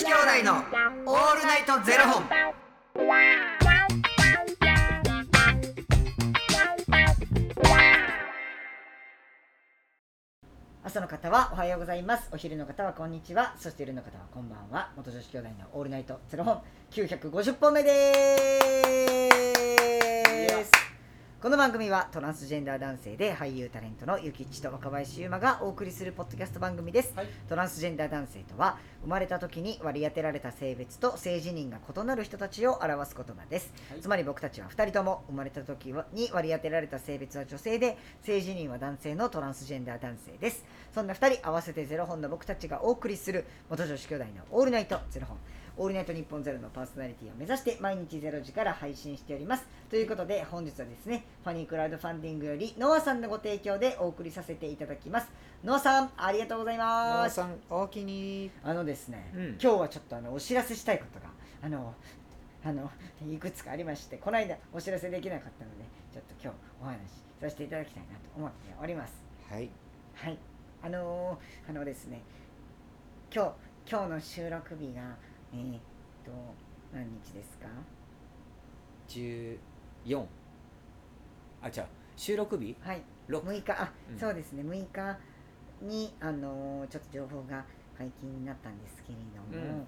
子兄弟のオールナイトゼロ本。朝の方はおはようございます。お昼の方はこんにちは。そして夜の方はこんばんは。元女子兄弟のオールナイトゼロ本。九百五十本目です。この番組はトランスジェンダー男性で俳優タレントのゆきっちと若林優馬がお送りするポッドキャスト番組です、はい。トランスジェンダー男性とは生まれた時に割り当てられた性別と性自認が異なる人たちを表す言葉です、はい。つまり僕たちは2人とも生まれた時に割り当てられた性別は女性で性自認は男性のトランスジェンダー男性です。そんな2人合わせてゼロ本の僕たちがお送りする元女子兄弟のオールナイトゼロ本オールナイト日本ゼロのパーソナリティを目指して毎日ゼロ時から配信しております。ということで本日はですねファニークラウドファンディングよりノアさんのご提供でお送りさせていただきます。ノアさんありがとうございます。さんおおきに。あのですね、うん。今日はちょっとあのお知らせしたいことがあのあのいくつかありましてこの間お知らせできなかったのでちょっと今日お話しさせていただきたいなと思っております。はい。はい。あのーあのですね今日今日の収録日がえー、っと何日ですか？14あ違う。収録日？はい。六。6日。あ、うん。そうですね。6日にあのーちょっと情報が解禁になったんですけれども、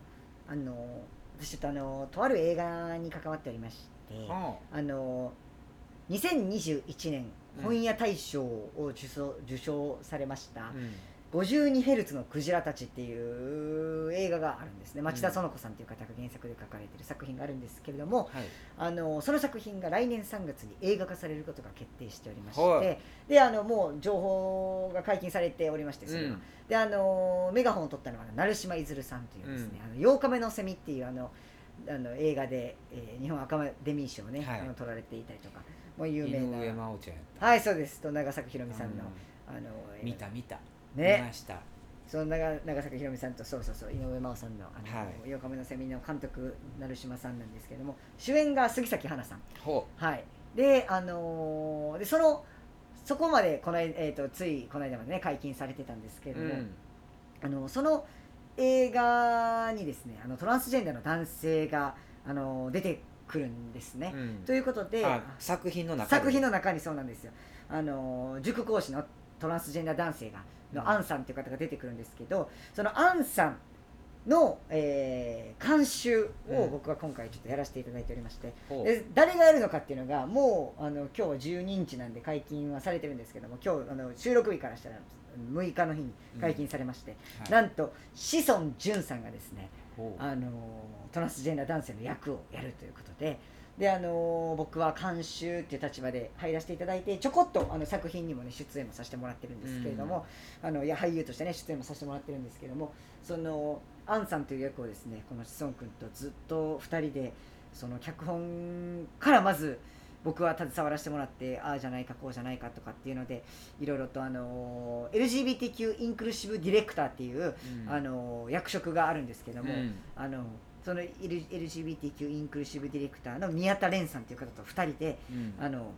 あのー私ちょっとあのーとある映画に関わっておりまして、あ。あの2021年うん。本屋大賞を受賞受賞されましたうん「52ヘルツのクジラたち」っていう映画があるんですね。町田園子さんという方が原作で書かれている作品があるんですけれどもはい。あのその作品が来年3月に映画化されることが決定しておりましはてであのもう情報が解禁されておりましてそれは、うん。であのメガホンを取ったのは成島いずるさんというですね「あの8日目のセミ」っていうあのあの映画で、えー日本アカデミー賞をね、はい。あの取られていたりとかもう有井名な。上真央ちゃんやった。はいそうです。と長崎ひろみさんの、うん。あの見た見た。見ね。ました。その長長崎ひろみさんとそうそうそう井上真央さんの「あのはい。8日目のセミ」の監督成島さんなんですけども主演が杉咲花さん。ほはい。であのーでそのそこまでこの間、えー、とついこの間までね解禁されてたんですけれども、ううん。あのその映画にですねあのトランスジェンダーの男性があの出てくるんですね。うん。ということであ作品の中で作品の中にそうなんですよ。あの塾講師のトランスジェンダー男性がのうんアンさんという方が出てくるんですけどそのアンさんの、えー監修をうん。僕は今回ちょっとやらせていただいておりまして、ほう。で誰がやるのかっていうのがもうあの今日は12日なんで解禁はされてるんですけども今日あの収録日からしたら6日の日に解禁されまして、はい。なんと志尊淳さんがですねあのトランスジェンダー男性の役をやるということでであの僕は監修っていう立場で入らせていただいてちょこっとあの作品にもね出演もさせてもらってるんですけれども、あのいや俳優としてね出演もさせてもらってるんですけどもそのアンさんという役をですねこの志尊君とずっと2人でその脚本からまず僕は携わらせてもらってああじゃないかこうじゃないかとかっていうのでいろいろとあの LGBTQ インクルーシブディレクターっていう、うん。あの役職があるんですけども、うん。あのその LGBTQ インクルーシブディレクターの宮田蓮さんという方と2人でうん。あの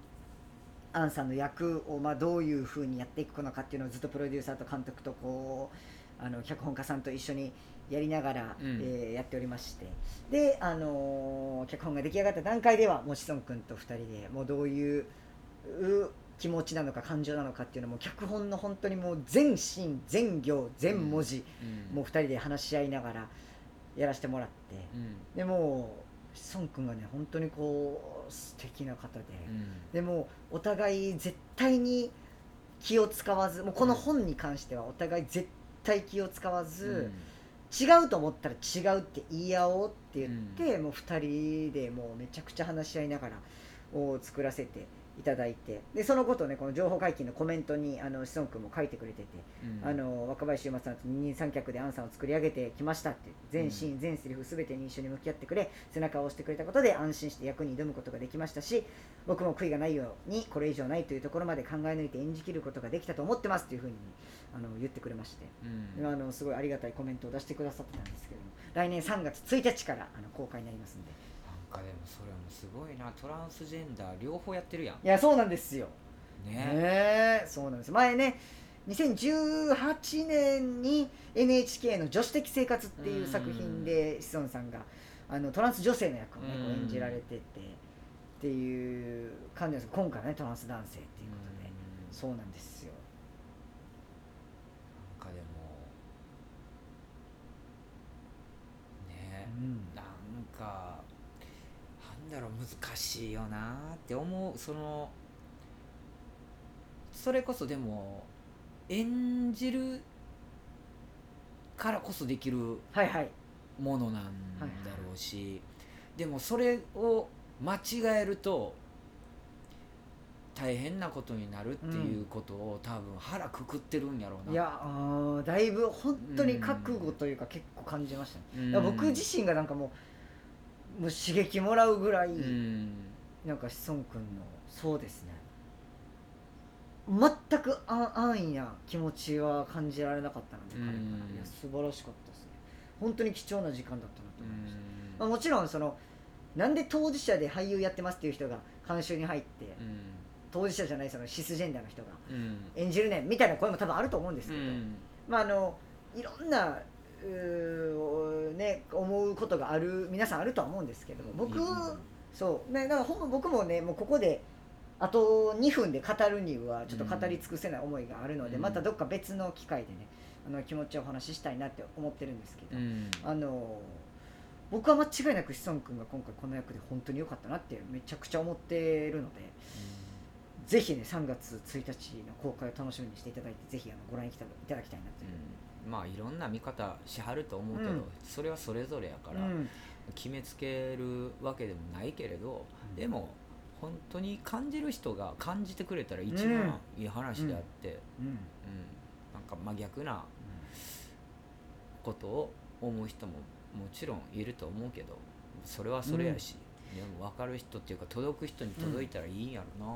アンさんの役をまあどういうふうにやっていくのかっていうのをずっとプロデューサーと監督とこうあの脚本家さんと一緒にやりながら、うん。えーやっておりまして。で、あのー脚本が出来上がった段階ではもう志尊君と2人でもうどういうう気持ちなのか感情なのかっていうのも脚本の本当にもう全シーン全行全文字、うん。もう2人で話し合いながらやらせてもらってうん。でもう志尊君がね本当にこう素敵な方で。うん。でもお互い絶対に気を使わずもうこの本に関してはお互い絶対気を使わず、違うと思ったら違うって言い合おうって言って、もう2人でもうめちゃくちゃ話し合いながらを作らせていただいてでそのことをねこの情報解禁のコメントにあの志尊君も書いてくれてて、うん。あの若林優馬さんと二人三脚でアンさんを作り上げてきましたって全シーン全セリフ全てに一緒に向き合ってくれ背中を押してくれたことで安心して役に挑むことができましたし僕も悔いがないようにこれ以上ないというところまで考え抜いて演じきることができたと思ってますというふうにあの言ってくれまして。うん。あのすごいありがたいコメントを出してくださってたんですけども来年3月1日からあの公開になりますんでかでもそれもすごいな。トランスジェンダー両方やってるやん。いやそうなんですよ。ね。ねえそうなんです。前ね2018年に NHK の「女子的生活」っていう作品で志尊さんがあのトランス女性の役をねこう演じられててっていう感じです。今回はねトランス男性っていうことで。そうなんですよ。なんかでもねうん。なんかなんだろう難しいよなって思うそのそれこそでも演じるからこそできるものなんだろうし、でもそれを間違えると大変なことになるっていうことを、多分腹くくってるんやろうな。いやだいぶ本当に覚悟というか結構感じましたね、うん。僕自身がなんかもうもう刺激もらうぐらい、うん。なんか志尊君のそうですね。全くあ安易な気持ちは感じられなかったので、彼から。うん。いや素晴らしかったですね。本当に貴重な時間だったなとう思いました、ん。まあ、もちろんそのなんで当事者で俳優やってますっていう人が監修に入って当事者じゃないそのシスジェンダーの人がうん。演じるねんみたいな声も多分あると思うんですうけど、ん。まああのいろんなうーね思うことがある皆さんあるとは思うんですけども僕、うんそうねだからほんま僕もねもうここであと2分で語るにはちょっと語り尽くせない思いがあるので、うんまたどっか別の機会でねあの気持ちをお話ししたいなって思ってるんですけど、うん。あの僕は間違いなく志尊君が今回この役で本当に良かったなってめちゃくちゃ思ってるのでぜひね3月1日の公開を楽しみにしていただいてぜひあのご覧いただきたいなという。うんまあいろんな見方しはると思うけど、うん。それはそれぞれやから、うん。決めつけるわけでもないけれど、うん。でも本当に感じる人が感じてくれたら一番いい話であって、うん。うん。なんか真逆なことを思う人ももちろんいると思うけどそれはそれやし、でも分かる人っていうか届く人に届いたらいいんやろな、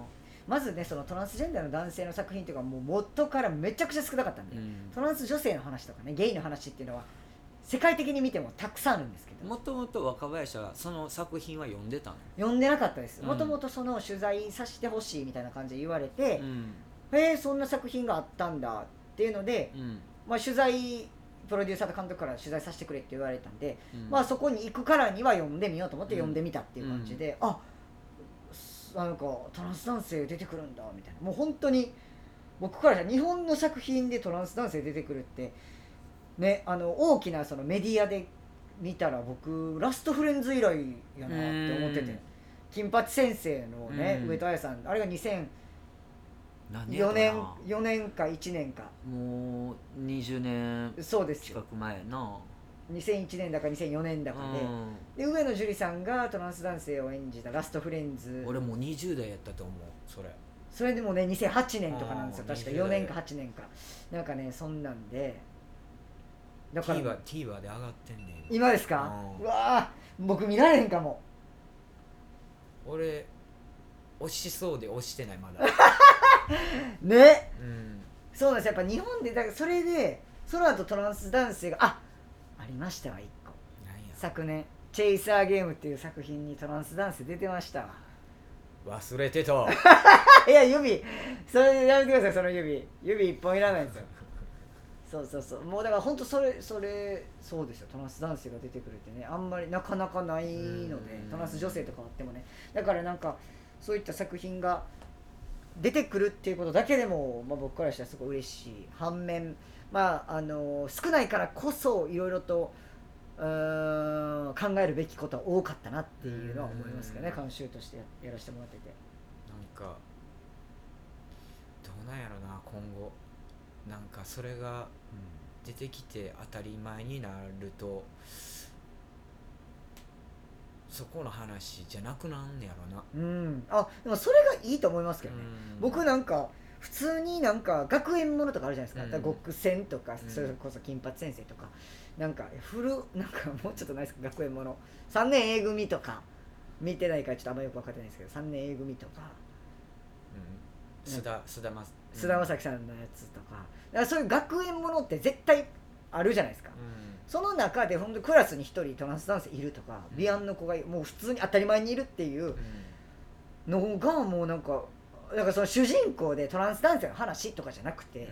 まずねそのトランスジェンダーの男性の作品っていうかもう元からめちゃくちゃ少なかったんで、うん。トランス女性の話とかねゲイの話っていうのは世界的に見てもたくさんあるんですけど。もともと若林はその作品は読んでたの、読んでなかったです。うん。もともとその取材させてほしいみたいな感じで言われてう、ん。へえそんな作品があったんだっていうので、うん。まあ、取材プロデューサーと監督から取材させてくれって言われたんで、うん。まあそこに行くからには読んでみようと思って読んでみたっていう感じで、あすなんかトランス男性出てくるんだみたいな。もう本当に僕からしたら日本の作品でトランス男性出てくるってねあの大きなそのメディアで見たら僕ラストフレンズ以来やなって思ってうんて金八先生のね、うん。上戸彩さんあれが2004何年や年かな。4年か1年か。もう20年そうですよ。近く前やな2001年だか2004年だかで,、で上野樹里さんがトランス男性を演じた「ラストフレンズ。うん、俺もう20代やったと思うそれ。それでもね2008年とかなんですよ。確か20 4年か8年か。なんかねそんなんで。だから。TVer, TVer で上がってんねん今。ですか？うわー僕見られへんかも。俺押しそうで押してないまだ。ね。うん。そうなんですやっぱ日本でだからそれでその後トランス男性があありましたわ1個。昨年「チェイサーゲーム」っていう作品にトランス男性出てましたわ。忘れてた。いや指。それやめてくださいその指。指一本いらないんですよ。そうそうそう。もうだから本当それそれそうですよ。トランス男性が出てくるってね。あんまりなかなかないのでうん。トランス女性とかあってもね。だからなんかそういった作品が出てくるっていうことだけでも、まあ、僕からしたらすごい嬉しい。反面まああの少ないからこそいろいろとうーん考えるべきことは多かったなっていうのは思いますけどね。うん。監修としてややらせてもらってて。なんかどうなんやろな今後。なんかそれが出てきて当たり前になるとそこの話じゃなくなんねやろな、うん、あでもそれがいいと思いますけどね、うん。僕なんか普通になんか学園ものとかあるじゃないですか,、うん。極戦とかうん。それこそ金八先生とか。なんか古なんかもうちょっとないですか？学園もの。3年 A 組とか。見てないからちょっとあんまよく分かってないですけど3年 A 組とか。うん。須田須田ま菅田将暉さんのやつとか。だからそういう学園ものって絶対あるじゃないですか、うその中で本当クラスに1人トランス男性いるとかうん。ビアンの子がもう普通に当たり前にいるっていうん。のがもうなんかだからその主人公でトランス男性の話とかじゃなくて、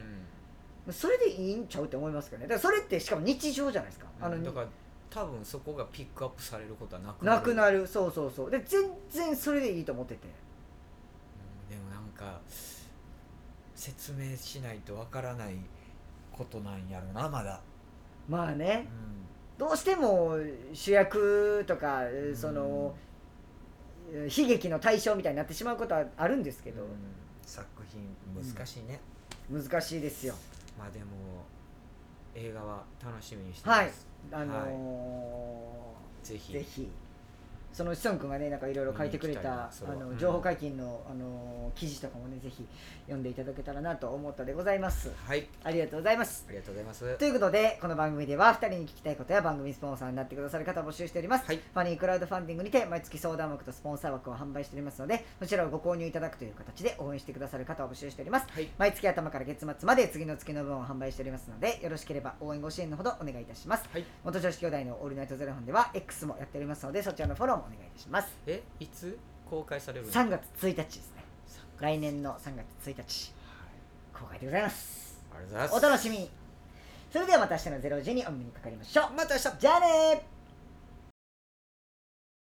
それでいいんちゃうって思いますけどね。だからそれってしかも日常じゃないですか。あのだから多分そこがピックアップされることはなくなくるなる。そうそうそう。で全然それでいいと思ってて。うん。でもなんか説明しないとわからないことなんやろなまだ、うまあね。ん。どうしても主役とかんその悲劇の対象みたいになってしまうことはあるんですけど。うん。作品難しいね、難しいですよ。まあでも映画は楽しみにしてます、あのぜひ。ーぜひその志尊君がねなんかいろいろ書いてくれたあの情報解禁の、あのー記事とかもねぜひ読んでいただけたらなと思ったでございます。はい。ありがとうございます。ありがとうございます。ということでこの番組では2人に聞きたいことや番組スポンサーになってくださる方を募集しております、はい。ファニークラウドファンディングにて毎月相談枠とスポンサー枠を販売しておりますのでそちらをご購入いただくという形で応援してくださる方を募集しております。はい。毎月頭から月末まで次の月の分を販売しておりますのでよろしければ応援ご支援のほどお願いいたします。はい。元女子兄弟のオールナイトゼロ本では X もやっておりますのでそちらのフォローもお願いいたします。えいつ公開されるんですか3月1日ですね。来年の3月1日。はい。公開でございます。ありがとうございおます。楽しみに。それではまた明日の0時にお目にかかりましょう。また明日。じゃあねー